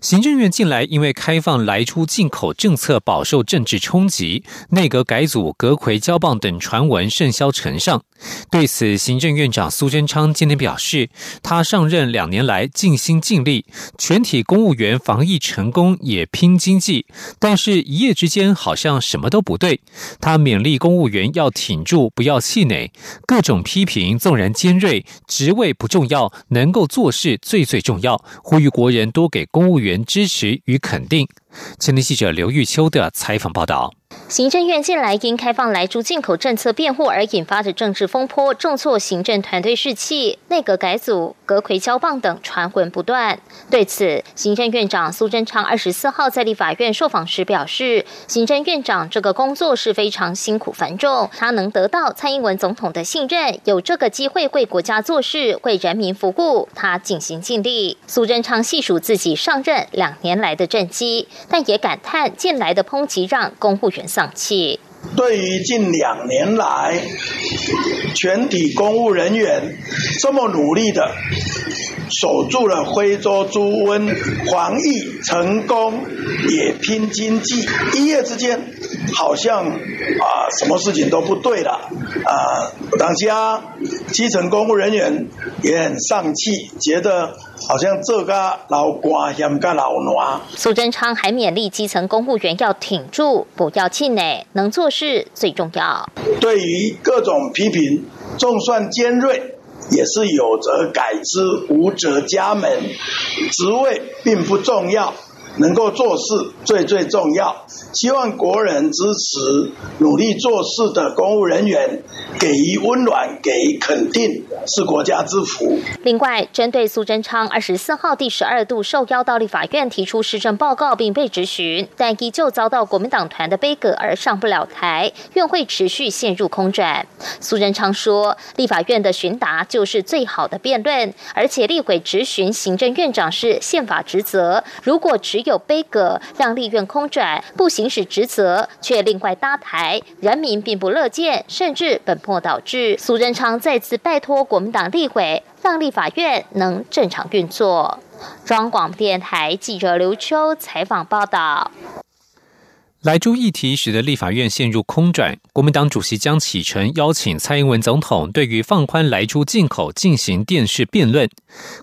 行政院近来因为开放来出进口政策饱受政治冲击，内阁改组、阁魁交棒等传闻甚嚣尘上。对此，行政院长苏贞昌今天表示，他上任两年来尽心尽力，全体公务员防疫成功也拼经济，但是一夜之间好像什么都不对。他勉励公务员要挺住，不要气馁。各种批评纵然尖锐，职位不重要，能够做事最最重要。呼吁国人多给公务员。支持与肯定。前天记者刘玉秋的采访报道。行政院近来因开放来猪进口政策辩护而引发的政治风波，重挫行政团队士气，内阁改组、阁魁交棒等传闻不断。对此，行政院长苏贞昌二十四号在立法院受访时表示，行政院长这个工作是非常辛苦繁重，他能得到蔡英文总统的信任，有这个机会为国家做事、为人民服务，他尽心尽力。苏贞昌细数自己上任两年来的政绩，但也感叹近来的抨击让公务员丧气。对于近两年来全体公务人员这么努力的守住了徽州猪瘟防疫成功，也拼经济，一夜之间好像啊什么事情都不对了啊，当家基层公务人员也很丧气，觉得。好像这个老瓜嫌个老暖。苏贞昌还勉励基层公务员要挺住，不要气馁，能做是最重要。对于各种批评，纵算尖锐，也是有则改之，无则加勉。职位并不重要。能够做事最最重要，希望国人支持努力做事的公务人员，给予温暖，给予肯定，是国家之福。另外，针对苏贞昌二十四号第十二度受邀到立法院提出施政报告并被质询，但依旧遭到国民党团的杯葛而上不了台，院会持续陷入空转。苏贞昌说，立法院的询答就是最好的辩论，而且立委质询行政院长是宪法职责，如果只有有杯葛让立院空转，不行使职责，却另外搭台，人民并不乐见，甚至本末倒置。苏贞昌再次拜托国民党立委，让立法院能正常运作。中广电台记者刘秋采访报道。莱猪议题使得立法院陷入空转，国民党主席江启臣邀请蔡英文总统对于放宽莱猪进口进行电视辩论。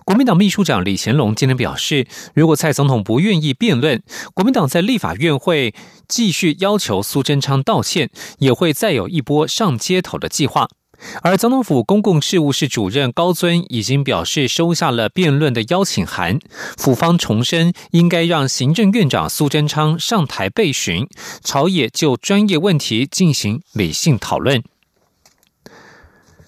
国民党秘书长李乾龙今天表示，如果蔡总统不愿意辩论，国民党在立法院会继续要求苏贞昌道歉，也会再有一波上街头的计划。而总统府公共事务室主任高尊已经表示收下了辩论的邀请函，府方重申应该让行政院长苏贞昌上台备询，朝野就专业问题进行理性讨论。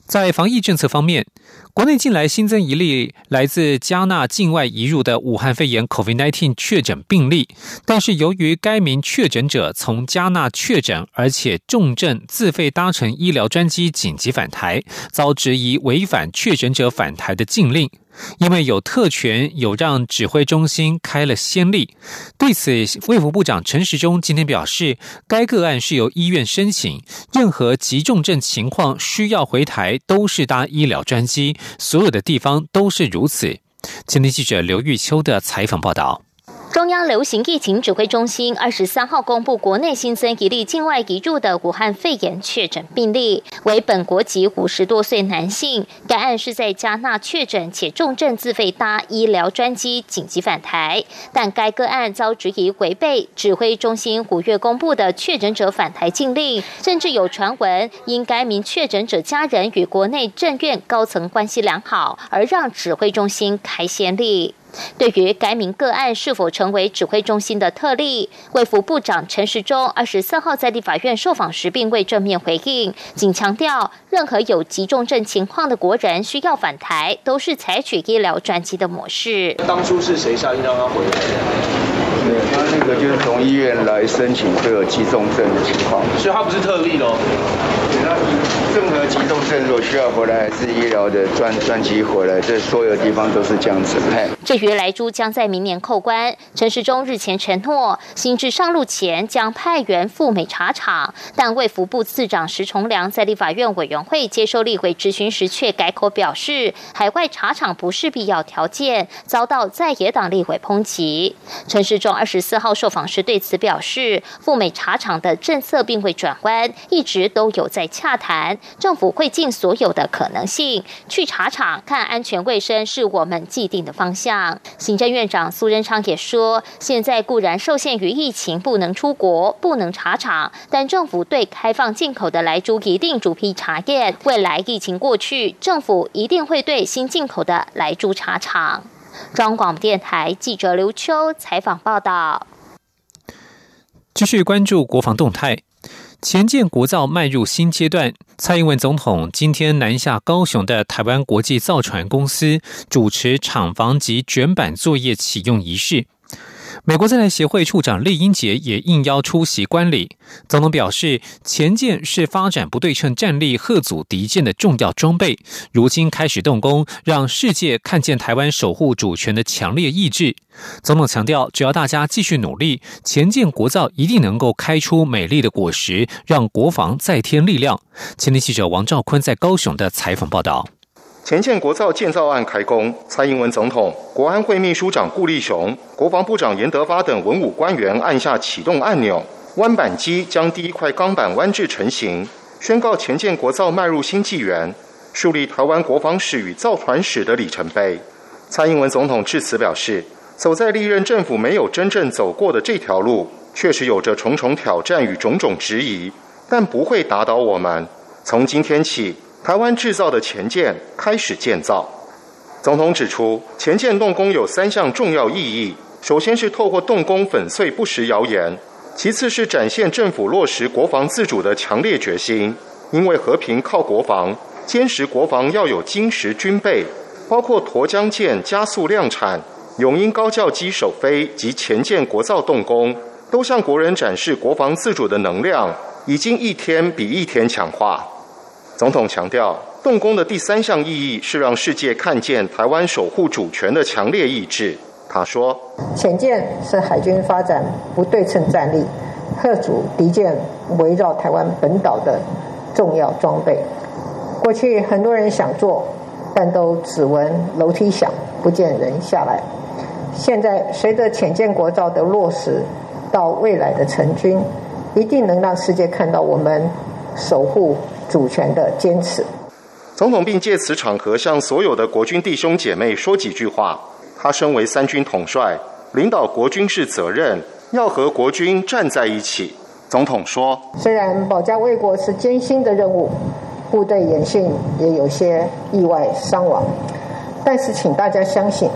在防疫政策方面。国内近来新增一例来自加纳境外移入的武汉肺炎 （COVID-19） 确诊病例，但是由于该名确诊者从加纳确诊，而且重症自费搭乘医疗专机紧急返台，遭质疑违反确诊者返台的禁令。因为有特权，有让指挥中心开了先例。对此，卫福部长陈时中今天表示，该个案是由医院申请，任何急重症情况需要回台，都是搭医疗专机，所有的地方都是如此。今天记者刘玉秋的采访报道。中央流行疫情指挥中心二十三号公布，国内新增一例境外移入的武汉肺炎确诊病例，为本国籍五十多岁男性。该案是在加纳确诊且重症自费搭医疗专机紧急返台，但该个案遭质疑违背指挥中心五月公布的确诊者返台禁令，甚至有传闻因该名确诊者家人与国内政院高层关系良好，而让指挥中心开先例。对于该名个案是否成为指挥中心的特例，卫福部长陈时中二十四号在立法院受访时并未正面回应，仅强调任何有急重症情况的国人需要返台，都是采取医疗专机的模式。当初是谁下令让他回来？对，他那个就是从医院来申请这个急重症的情况，所以他不是特例喽。任何急重症如果需要回来，还是医疗的专专机回来，这所有地方都是这样子。这于莱猪将在明年扣关，陈时中日前承诺，新制上路前将派员赴美查厂，但卫福部次长石崇良在立法院委员会接受立委质询时却改口表示，海外查厂不是必要条件，遭到在野党立委抨击。陈时中二十四号受访时对此表示，赴美查厂的政策并未转弯，一直都有在洽谈。政府会尽所有的可能性去查厂，看安全卫生是我们既定的方向。行政院长苏贞昌也说，现在固然受限于疫情，不能出国，不能查厂，但政府对开放进口的来猪一定逐批查验。未来疫情过去，政府一定会对新进口的来猪查厂。中广电台记者刘秋采访报道。继续关注国防动态。前建国造迈入新阶段，蔡英文总统今天南下高雄的台湾国际造船公司主持厂房及卷板作业启用仪式。美国在台协会处长厉英杰也应邀出席观礼。总统表示，前舰是发展不对称战力、贺阻敌舰的重要装备，如今开始动工，让世界看见台湾守护主权的强烈意志。总统强调，只要大家继续努力，前舰国造一定能够开出美丽的果实，让国防再添力量。前天记者王兆坤在高雄的采访报道。前建国造建造案开工，蔡英文总统、国安会秘书长顾立雄、国防部长严德发等文武官员按下启动按钮，弯板机将第一块钢板弯制成型，宣告前建国造迈入新纪元，树立台湾国防史与造船史的里程碑。蔡英文总统致辞表示，走在历任政府没有真正走过的这条路，确实有着重重挑战与种种质疑，但不会打倒我们。从今天起。台湾制造的前舰开始建造。总统指出，前舰动工有三项重要意义：首先是透过动工粉碎不实谣言；其次是展现政府落实国防自主的强烈决心。因为和平靠国防，坚实国防要有精实军备，包括沱江舰加速量产、永鹰高教机首飞及前舰国造动工，都向国人展示国防自主的能量已经一天比一天强化。总统强调，动工的第三项意义是让世界看见台湾守护主权的强烈意志。他说：“潜舰是海军发展不对称战力，贺主敌舰围绕台湾本岛的重要装备。过去很多人想做，但都只闻楼梯响，不见人下来。现在随着潜舰国造的落实，到未来的成军，一定能让世界看到我们守护。”主权的坚持。总统并借此场合向所有的国军弟兄姐妹说几句话。他身为三军统帅，领导国军是责任，要和国军站在一起。总统说：“虽然保家卫国是艰辛的任务，部队演训也有些意外伤亡，但是请大家相信，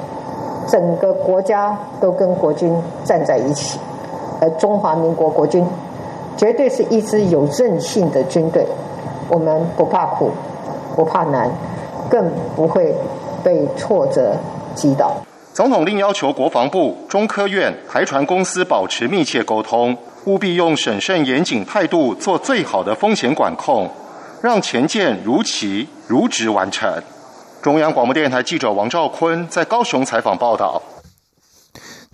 整个国家都跟国军站在一起，而中华民国国军绝对是一支有韧性的军队。”我们不怕苦，不怕难，更不会被挫折击倒。总统另要求国防部、中科院、台船公司保持密切沟通，务必用审慎严谨态度做最好的风险管控，让前舰如期如职完成。中央广播电台记者王兆坤在高雄采访报道。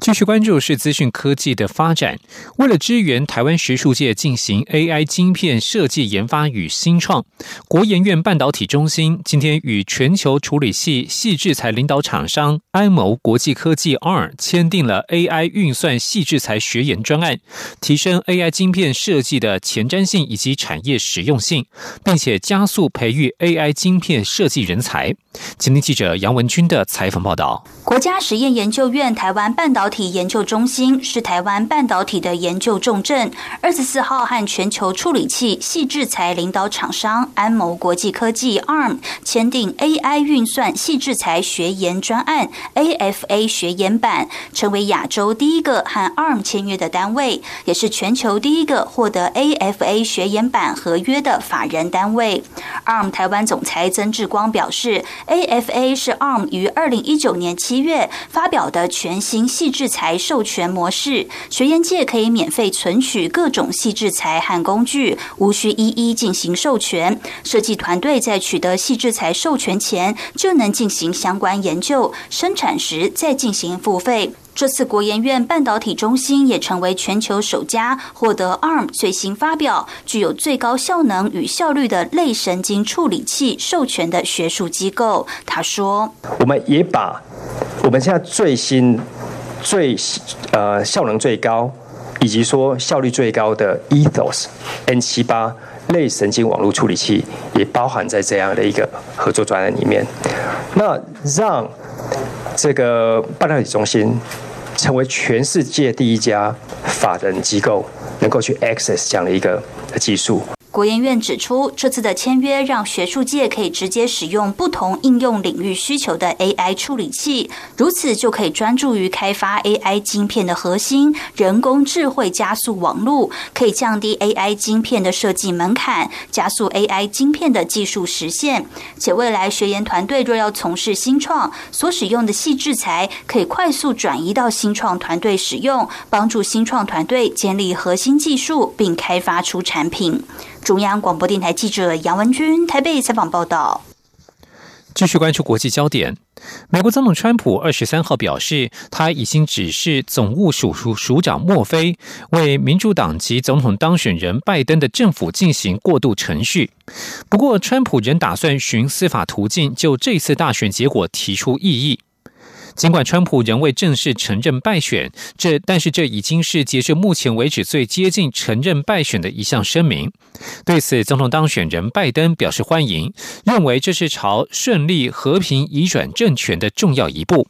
继续关注是资讯科技的发展。为了支援台湾学术界进行 AI 晶片设计研发与新创，国研院半导体中心今天与全球处理器细制材领导厂商安谋国际科技 R 签订了 AI 运算细制材学研专案，提升 AI 晶片设计的前瞻性以及产业实用性，并且加速培育 AI 晶片设计人才。今天记者杨文军的采访报道：国家实验研究院台湾半导体研究中心是台湾半导体的研究重镇。二十四号和全球处理器细制材领导厂商安谋国际科技 ARM 签订 AI 运算细制材学研专案 AFA 学研版，成为亚洲第一个和 ARM 签约的单位，也是全球第一个获得 AFA 学研版合约的法人单位。ARM 台湾总裁曾志光表示。AFA 是 ARM 于二零一九年七月发表的全新细制裁授权模式，学研界可以免费存取各种细制裁和工具，无需一一进行授权。设计团队在取得细制裁授权前，就能进行相关研究，生产时再进行付费。这次国研院半导体中心也成为全球首家获得 ARM 最新发表、具有最高效能与效率的类神经处理器授权的学术机构。他说：“我们也把我们现在最新、最呃效能最高，以及说效率最高的 Ethos N 七八类神经网络处理器，也包含在这样的一个合作专案里面。那让这个半导体中心。”成为全世界第一家法人机构，能够去 access 这样的一个技术。国研院指出，这次的签约让学术界可以直接使用不同应用领域需求的 AI 处理器，如此就可以专注于开发 AI 晶片的核心——人工智慧加速网络，可以降低 AI 晶片的设计门槛，加速 AI 晶片的技术实现。且未来学研团队若要从事新创，所使用的细制材可以快速转移到新创团队使用，帮助新创团队建立核心技术并开发出产品。中央广播电台记者杨文君台北采访报道。继续关注国际焦点，美国总统川普二十三号表示，他已经指示总务署署署长莫菲为民主党籍总统当选人拜登的政府进行过渡程序。不过，川普仍打算循司法途径就这次大选结果提出异议。尽管川普仍未正式承认败选，这但是这已经是截至目前为止最接近承认败选的一项声明。对此，总统当选人拜登表示欢迎，认为这是朝顺利和平移转政权的重要一步。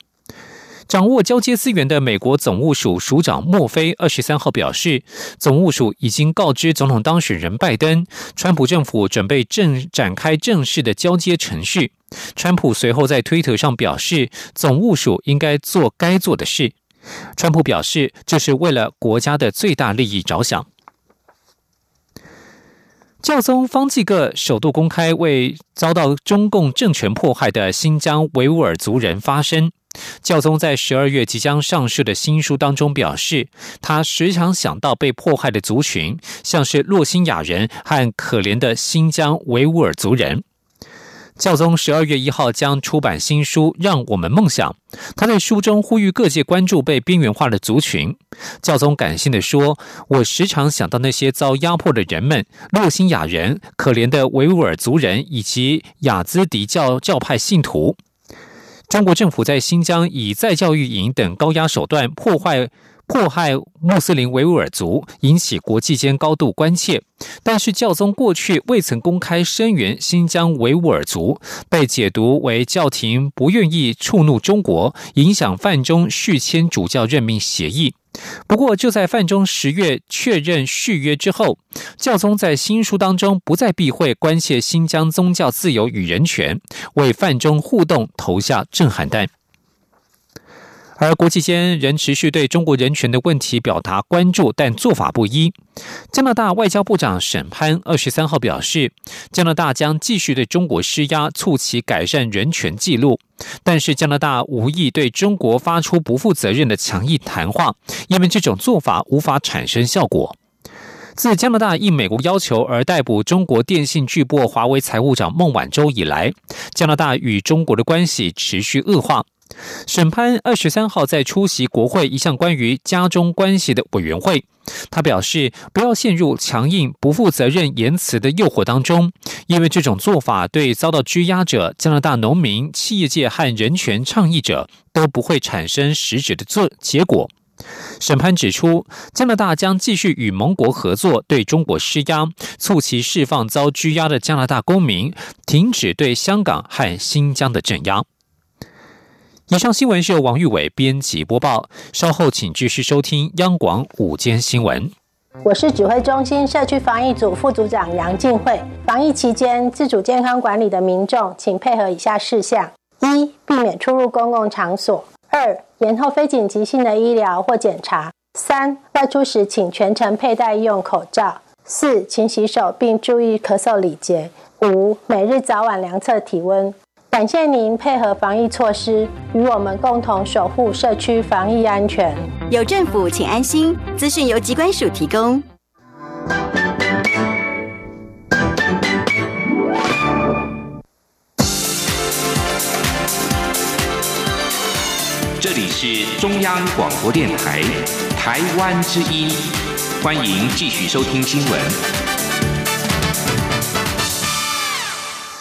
掌握交接资源的美国总务署署长莫菲二十三号表示，总务署已经告知总统当选人拜登，川普政府准备正展开正式的交接程序。川普随后在推特上表示，总务署应该做该做的事。川普表示，这是为了国家的最大利益着想。教宗方济各首度公开为遭到中共政权迫害的新疆维吾尔族人发声。教宗在十二月即将上市的新书当中表示，他时常想到被迫害的族群，像是洛辛亚人和可怜的新疆维吾尔族人。教宗十二月一号将出版新书《让我们梦想》，他在书中呼吁各界关注被边缘化的族群。教宗感性的说：“我时常想到那些遭压迫的人们，洛辛亚人、可怜的维吾尔族人以及雅兹迪教教派信徒。”中国政府在新疆以再教育营等高压手段破坏、迫害穆斯林维吾尔族，引起国际间高度关切。但是教宗过去未曾公开声援新疆维吾尔族，被解读为教廷不愿意触怒中国，影响范中续签主教任命协议。不过，就在范中十月确认续约之后，教宗在新书当中不再避讳关切新疆宗教自由与人权，为范中互动投下震撼弹。而国际间仍持续对中国人权的问题表达关注，但做法不一。加拿大外交部长沈潘二十三号表示，加拿大将继续对中国施压，促其改善人权记录。但是加拿大无意对中国发出不负责任的强硬谈话，因为这种做法无法产生效果。自加拿大应美国要求而逮捕中国电信巨擘华为财务长孟晚舟以来，加拿大与中国的关系持续恶化。审判二十三号在出席国会一项关于家中关系的委员会，他表示不要陷入强硬、不负责任言辞的诱惑当中，因为这种做法对遭到拘押者、加拿大农民、企业界和人权倡议者都不会产生实质的做结果。审判指出，加拿大将继续与盟国合作，对中国施压，促其释放遭拘押的加拿大公民，停止对香港和新疆的镇压。以上新闻是由王玉伟编辑播报。稍后请继续收听央广午间新闻。我是指挥中心社区防疫组副组长杨静慧。防疫期间，自主健康管理的民众，请配合以下事项：一、避免出入公共场所；二、延后非紧急性的医疗或检查；三、外出时请全程佩戴医用口罩；四、勤洗手并注意咳嗽礼节；五、每日早晚量测体温。感谢您配合防疫措施，与我们共同守护社区防疫安全。有政府，请安心。资讯由机关署提供。这里是中央广播电台台湾之音，欢迎继续收听新闻。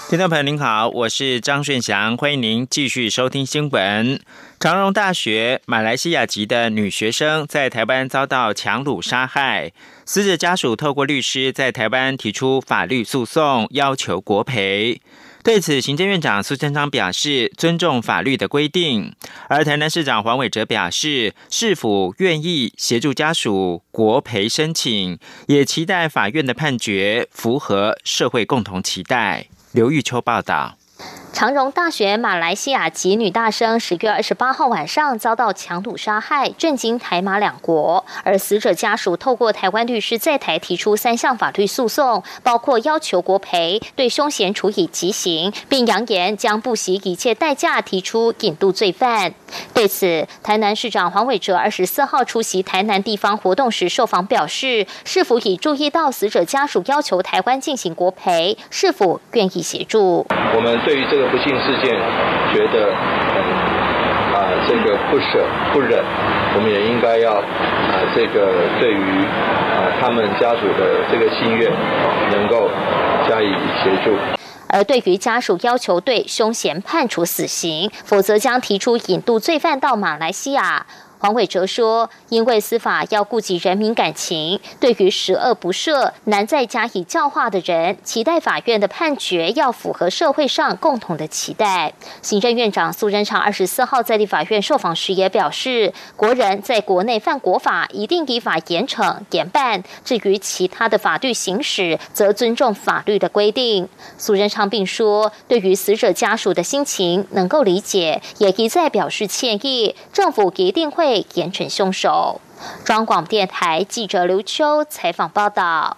听众朋友您好，我是张顺祥，欢迎您继续收听新闻。长荣大学马来西亚籍的女学生在台湾遭到强掳杀害，死者家属透过律师在台湾提出法律诉讼，要求国赔。对此，行政院长苏贞昌表示尊重法律的规定，而台南市长黄伟哲表示是否愿意协助家属国赔申请，也期待法院的判决符合社会共同期待。刘玉秋报道。长荣大学马来西亚籍女大生十月二十八号晚上遭到强掳杀害，震惊台马两国。而死者家属透过台湾律师在台提出三项法律诉讼，包括要求国赔、对凶嫌处以极刑，并扬言将不惜一切代价提出引渡罪犯。对此，台南市长黄伟哲二十四号出席台南地方活动时受访表示，是否已注意到死者家属要求台湾进行国赔，是否愿意协助？我们对于这。这个不幸事件，觉得很啊，这个不舍不忍，我们也应该要啊，这个对于啊他们家属的这个心愿，能够加以协助。而对于家属要求对凶嫌判处死刑，否则将提出引渡罪犯到马来西亚。黄伟哲说：“因为司法要顾及人民感情，对于十恶不赦、难再加以教化的人，期待法院的判决要符合社会上共同的期待。”行政院长苏贞昌二十四号在立法院受访时也表示：“国人在国内犯国法，一定依法严惩严办；至于其他的法律行使，则尊重法律的规定。”苏贞昌并说：“对于死者家属的心情能够理解，也一再表示歉意。政府一定会。”被严惩凶手。中广电台记者刘秋采访报道：，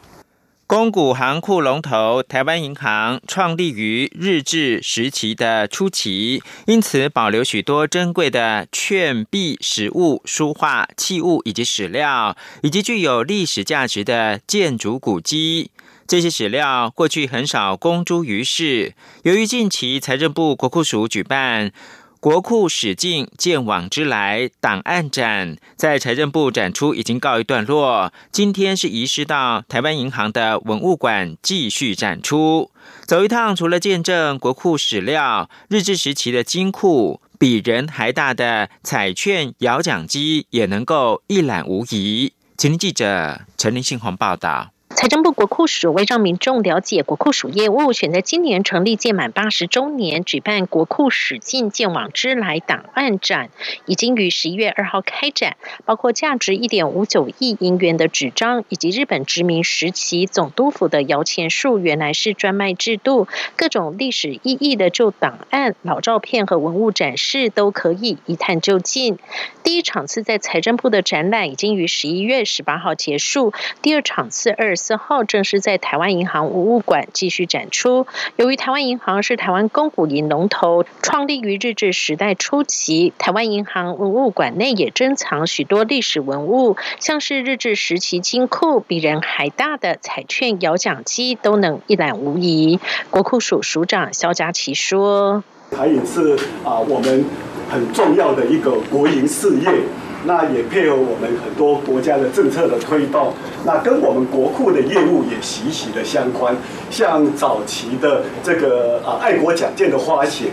公股行库龙头台湾银行创立于日治时期的初期，因此保留许多珍贵的券币、实物、书画、器物以及史料，以及具有历史价值的建筑古迹。这些史料过去很少公诸于世。由于近期财政部国库署举办。国库史境见往之来档案展在财政部展出已经告一段落，今天是移师到台湾银行的文物馆继续展出。走一趟，除了见证国库史料、日治时期的金库，比人还大的彩券摇奖机也能够一览无遗。请听记者陈林信宏报道。财政部国库署为让民众了解国库署业务，选在今年成立届满八十周年，举办国库史进见往之来档案展，已经于十一月二号开展，包括价值一点五九亿银元的纸张，以及日本殖民时期总督府的摇钱树原来是专卖制度，各种历史意义的旧档案、老照片和文物展示都可以一探究竟。第一场次在财政部的展览已经于十一月十八号结束，第二场次二。四号正式在台湾银行文物馆继续展出。由于台湾银行是台湾公股银龙头，创立于日治时代初期，台湾银行文物馆内也珍藏许多历史文物，像是日治时期金库、比人还大的彩券摇奖机，都能一览无遗。国库署署长肖家琪说：“台银是啊，我们很重要的一个国营事业。”那也配合我们很多国家的政策的推动，那跟我们国库的业务也息息的相关。像早期的这个啊爱国奖件的发行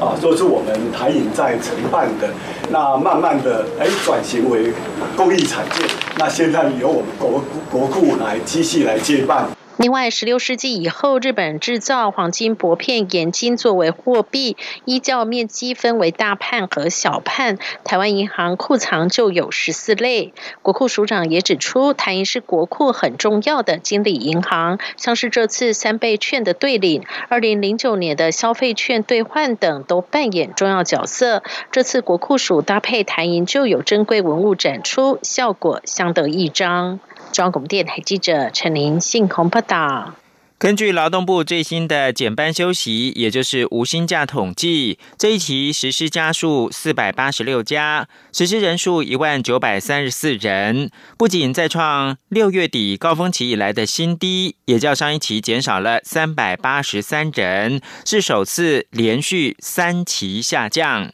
啊，都是我们台银在承办的。那慢慢的哎转型为公益产件，那现在由我们国国库来继续来接办。另外，十六世纪以后，日本制造黄金薄片盐金作为货币，依较面积分为大判和小判。台湾银行库藏就有十四类。国库署长也指出，台银是国库很重要的经理银行，像是这次三倍券的兑领、二零零九年的消费券兑换等，都扮演重要角色。这次国库署搭配台银就有珍贵文物展出，效果相得益彰。中广电台记者陈琳信鸿报道。根据劳动部最新的减班休息，也就是无薪假统计，这一期实施家数四百八十六家，实施人数一万九百三十四人，不仅再创六月底高峰期以来的新低，也较上一期减少了三百八十三人，是首次连续三期下降。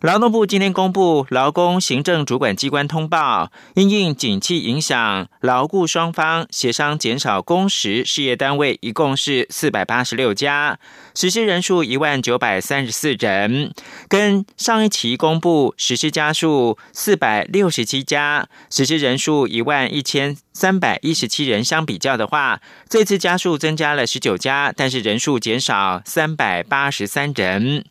劳动部今天公布劳工行政主管机关通报，因应景气影响，劳雇双方协商减少工时，事业单位一共是四百八十六家，实施人数一万九百三十四人，跟上一期公布实施家数四百六十七家，实施人数一万一千。三百一十七人相比较的话，这次家数增加了十九家，但是人数减少三百八十三人。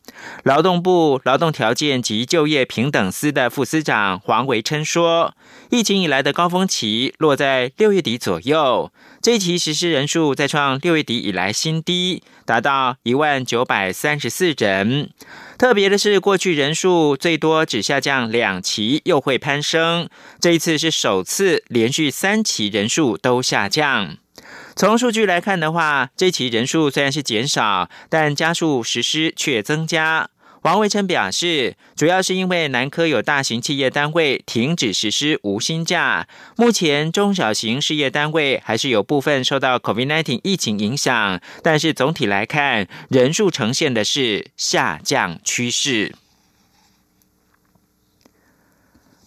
劳动部劳动条件及就业平等司的副司长黄维琛说，疫情以来的高峰期落在六月底左右，这一期实施人数再创六月底以来新低，达到一万九百三十四人。特别的是，过去人数最多只下降两期，又会攀升。这一次是首次连续三期人数都下降。从数据来看的话，这期人数虽然是减少，但加速实施却增加。王维琛表示，主要是因为南科有大型企业单位停止实施无薪假，目前中小型事业单位还是有部分受到 COVID-19 疫情影响，但是总体来看，人数呈现的是下降趋势。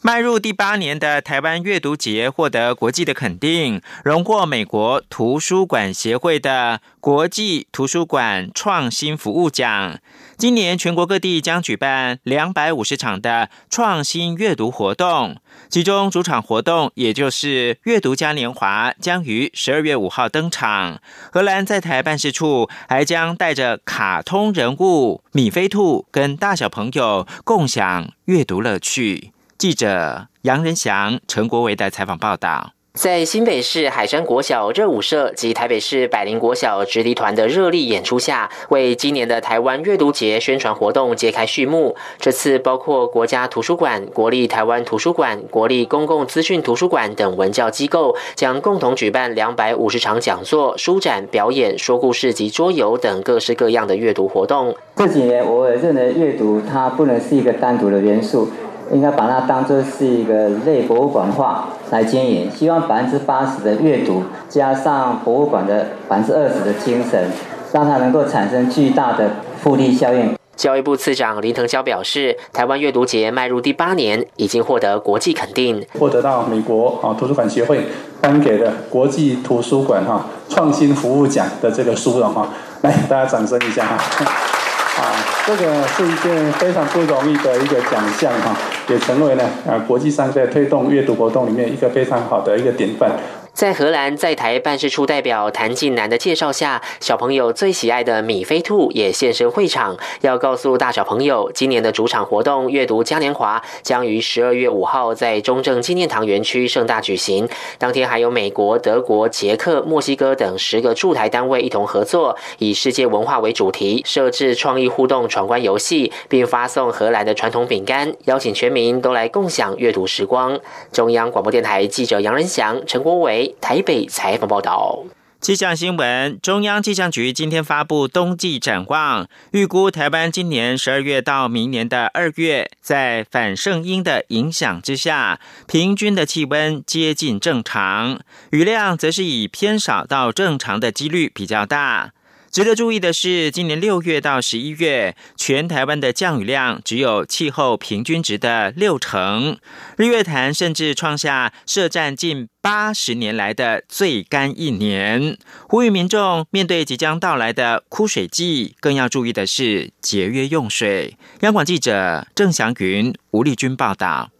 迈入第八年的台湾阅读节获得国际的肯定，荣获美国图书馆协会的国际图书馆创新服务奖。今年全国各地将举办两百五十场的创新阅读活动，其中主场活动也就是阅读嘉年华将于十二月五号登场。荷兰在台办事处还将带着卡通人物米菲兔跟大小朋友共享阅读乐趣。记者杨仁祥、陈国维的采访报道。在新北市海山国小热舞社及台北市百灵国小直笛团的热力演出下，为今年的台湾阅读节宣传活动揭开序幕。这次包括国家图书馆、国立台湾图书馆、国立公共资讯图书馆等文教机构，将共同举办两百五十场讲座、书展、表演、说故事及桌游等各式各样的阅读活动。这几年，我认为阅读它不能是一个单独的元素。应该把它当做是一个类博物馆化来经营，希望百分之八十的阅读加上博物馆的百分之二十的精神，让它能够产生巨大的复利效应。教育部次长林腾蛟表示，台湾阅读节迈入第八年，已经获得国际肯定，获得到美国啊图书馆协会颁给的国际图书馆哈创新服务奖的这个书了哈，来大家掌声一下哈。啊，这个是一件非常不容易的一个奖项哈，也成为了啊国际上在推动阅读活动里面一个非常好的一个典范。在荷兰在台办事处代表谭进南的介绍下，小朋友最喜爱的米菲兔也现身会场，要告诉大小朋友，今年的主场活动阅读嘉年华将于十二月五号在中正纪念堂园区盛大举行。当天还有美国、德国、捷克、墨西哥等十个驻台单位一同合作，以世界文化为主题，设置创意互动闯关游戏，并发送荷兰的传统饼干，邀请全民都来共享阅读时光。中央广播电台记者杨仁祥、陈国伟。台北采访报道。气象新闻：中央气象局今天发布冬季展望，预估台湾今年十二月到明年的二月，在反圣婴的影响之下，平均的气温接近正常，雨量则是以偏少到正常的几率比较大。值得注意的是，今年六月到十一月，全台湾的降雨量只有气候平均值的六成。日月潭甚至创下设站近八十年来的最干一年。呼吁民众面对即将到来的枯水季，更要注意的是节约用水。央广记者郑祥云、吴丽君报道。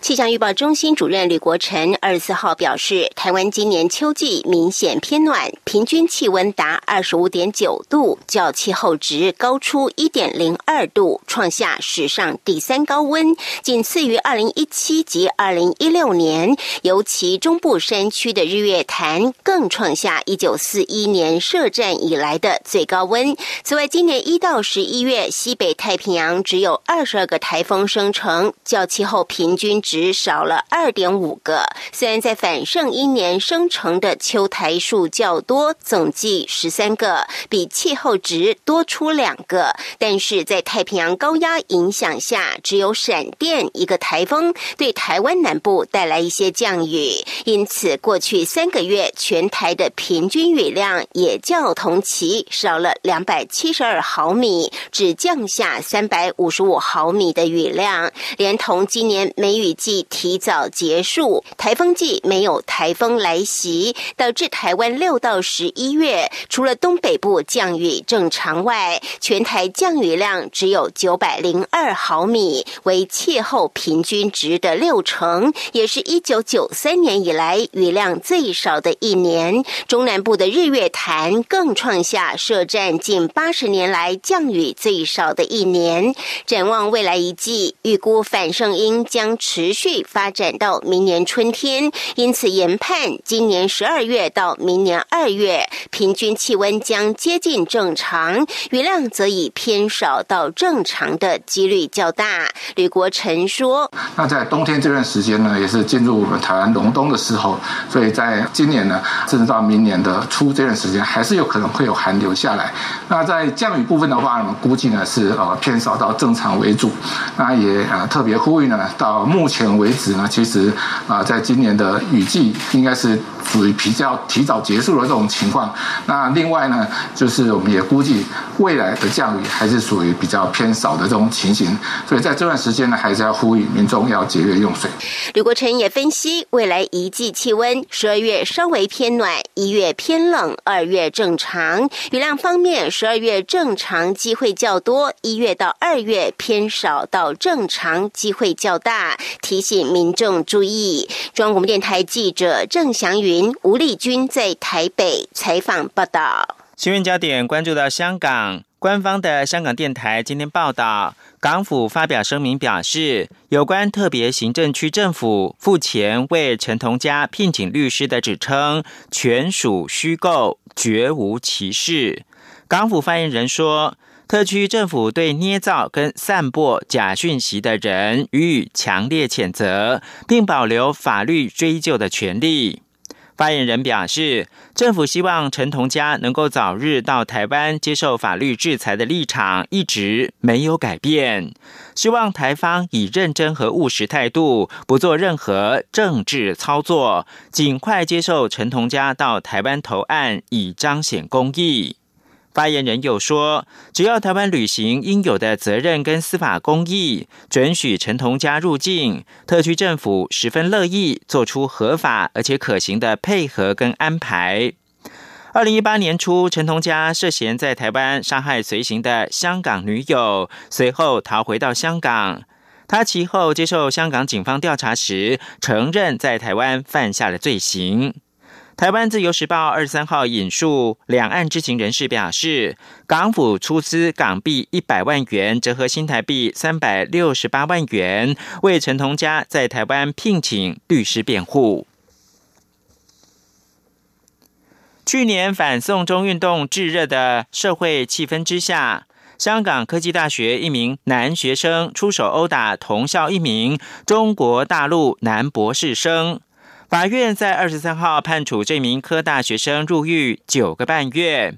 气象预报中心主任吕国成二十四号表示，台湾今年秋季明显偏暖，平均气温达二十五点九度，较气候值高出一点零二度，创下史上第三高温，仅次于二零一七及二零一六年。尤其中部山区的日月潭更创下一九四一年设站以来的最高温。此外，今年一到十一月，西北太平洋只有二十二个台风生成，较气候平均。均值少了二点五个。虽然在反盛一年生成的秋台数较多，总计十三个，比气候值多出两个，但是在太平洋高压影响下，只有闪电一个台风对台湾南部带来一些降雨，因此过去三个月全台的平均雨量也较同期少了两百七十二毫米，只降下三百五十五毫米的雨量，连同今年梅雨季提早结束，台风季没有台风来袭，导致台湾六到十一月除了东北部降雨正常外，全台降雨量只有九百零二毫米，为气候平均值的六成，也是一九九三年以来雨量最少的一年。中南部的日月潭更创下设站近八十年来降雨最少的一年。展望未来一季，预估反盛音将持续发展到明年春天，因此研判今年十二月到明年二月平均气温将接近正常，雨量则以偏少到正常的几率较大。吕国成说：“那在冬天这段时间呢，也是进入我们台湾隆冬的时候，所以在今年呢，甚至到明年的初这段时间，还是有可能会有寒流下来。那在降雨部分的话，我们估计呢是呃偏少到正常为主。那也呃特别呼吁呢，到目前为止呢，其实啊，在今年的雨季应该是属于比较提早结束的这种情况。那另外呢，就是我们也估计未来的降雨还是属于比较偏少的这种情形。所以在这段时间呢，还是要呼吁民众要节约用水。吕国成也分析，未来一季气温，十二月稍微偏暖，一月偏冷，二月正常。雨量方面，十二月正常机会较多，一月到二月偏少到正常机会较大，提醒民众注意。中央广播电台记者郑祥云、吴丽君在台北采访报道。新闻焦点关注到香港，官方的香港电台今天报道。港府发表声明表示，有关特别行政区政府付钱为陈同佳聘请律师的指称，全属虚构，绝无其事。港府发言人说，特区政府对捏造跟散播假讯息的人予以强烈谴责，并保留法律追究的权利。发言人表示，政府希望陈同佳能够早日到台湾接受法律制裁的立场一直没有改变，希望台方以认真和务实态度，不做任何政治操作，尽快接受陈同佳到台湾投案，以彰显公义。发言人又说，只要台湾履行应有的责任跟司法公义，准许陈同佳入境，特区政府十分乐意做出合法而且可行的配合跟安排。二零一八年初，陈同佳涉嫌在台湾杀害随行的香港女友，随后逃回到香港。他其后接受香港警方调查时，承认在台湾犯下了罪行。台湾自由时报二十三号引述两岸知情人士表示，港府出资港币一百万元，折合新台币三百六十八万元，为陈同佳在台湾聘请律师辩护。去年反送中运动炙热的社会气氛之下，香港科技大学一名男学生出手殴打同校一名中国大陆男博士生。法院在二十三号判处这名科大学生入狱九个半月。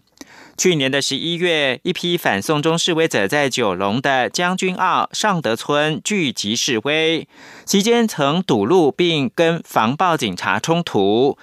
去年的十一月，一批反送中示威者在九龙的将军澳尚德村聚集示威，期间曾堵路并跟防暴警察冲突。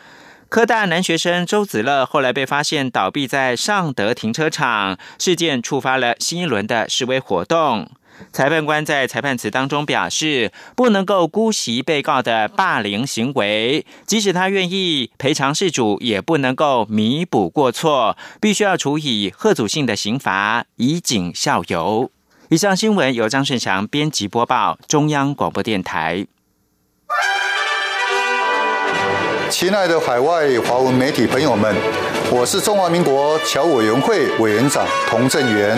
科大男学生周子乐后来被发现倒闭在尚德停车场，事件触发了新一轮的示威活动。裁判官在裁判词当中表示，不能够姑息被告的霸凌行为，即使他愿意赔偿事主，也不能够弥补过错，必须要处以贺祖性的刑罚，以儆效尤。以上新闻由张顺祥编辑播报，中央广播电台。亲爱的海外华文媒体朋友们，我是中华民国侨委员会委员长童振源。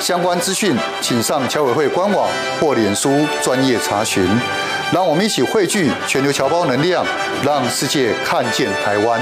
相关资讯请上侨委会官网或脸书专业查询。让我们一起汇聚全球侨胞能量，让世界看见台湾。